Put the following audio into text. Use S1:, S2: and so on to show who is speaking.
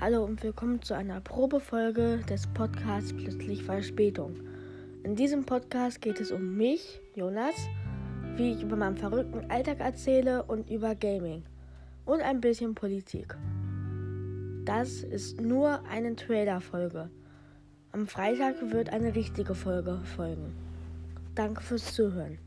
S1: Hallo und willkommen zu einer Probefolge des Podcasts Plötzlich Verspätung. In diesem Podcast geht es um mich, Jonas, wie ich über meinen verrückten Alltag erzähle und über Gaming und ein bisschen Politik. Das ist nur eine Trailer-Folge. Am Freitag wird eine richtige Folge folgen. Danke fürs Zuhören.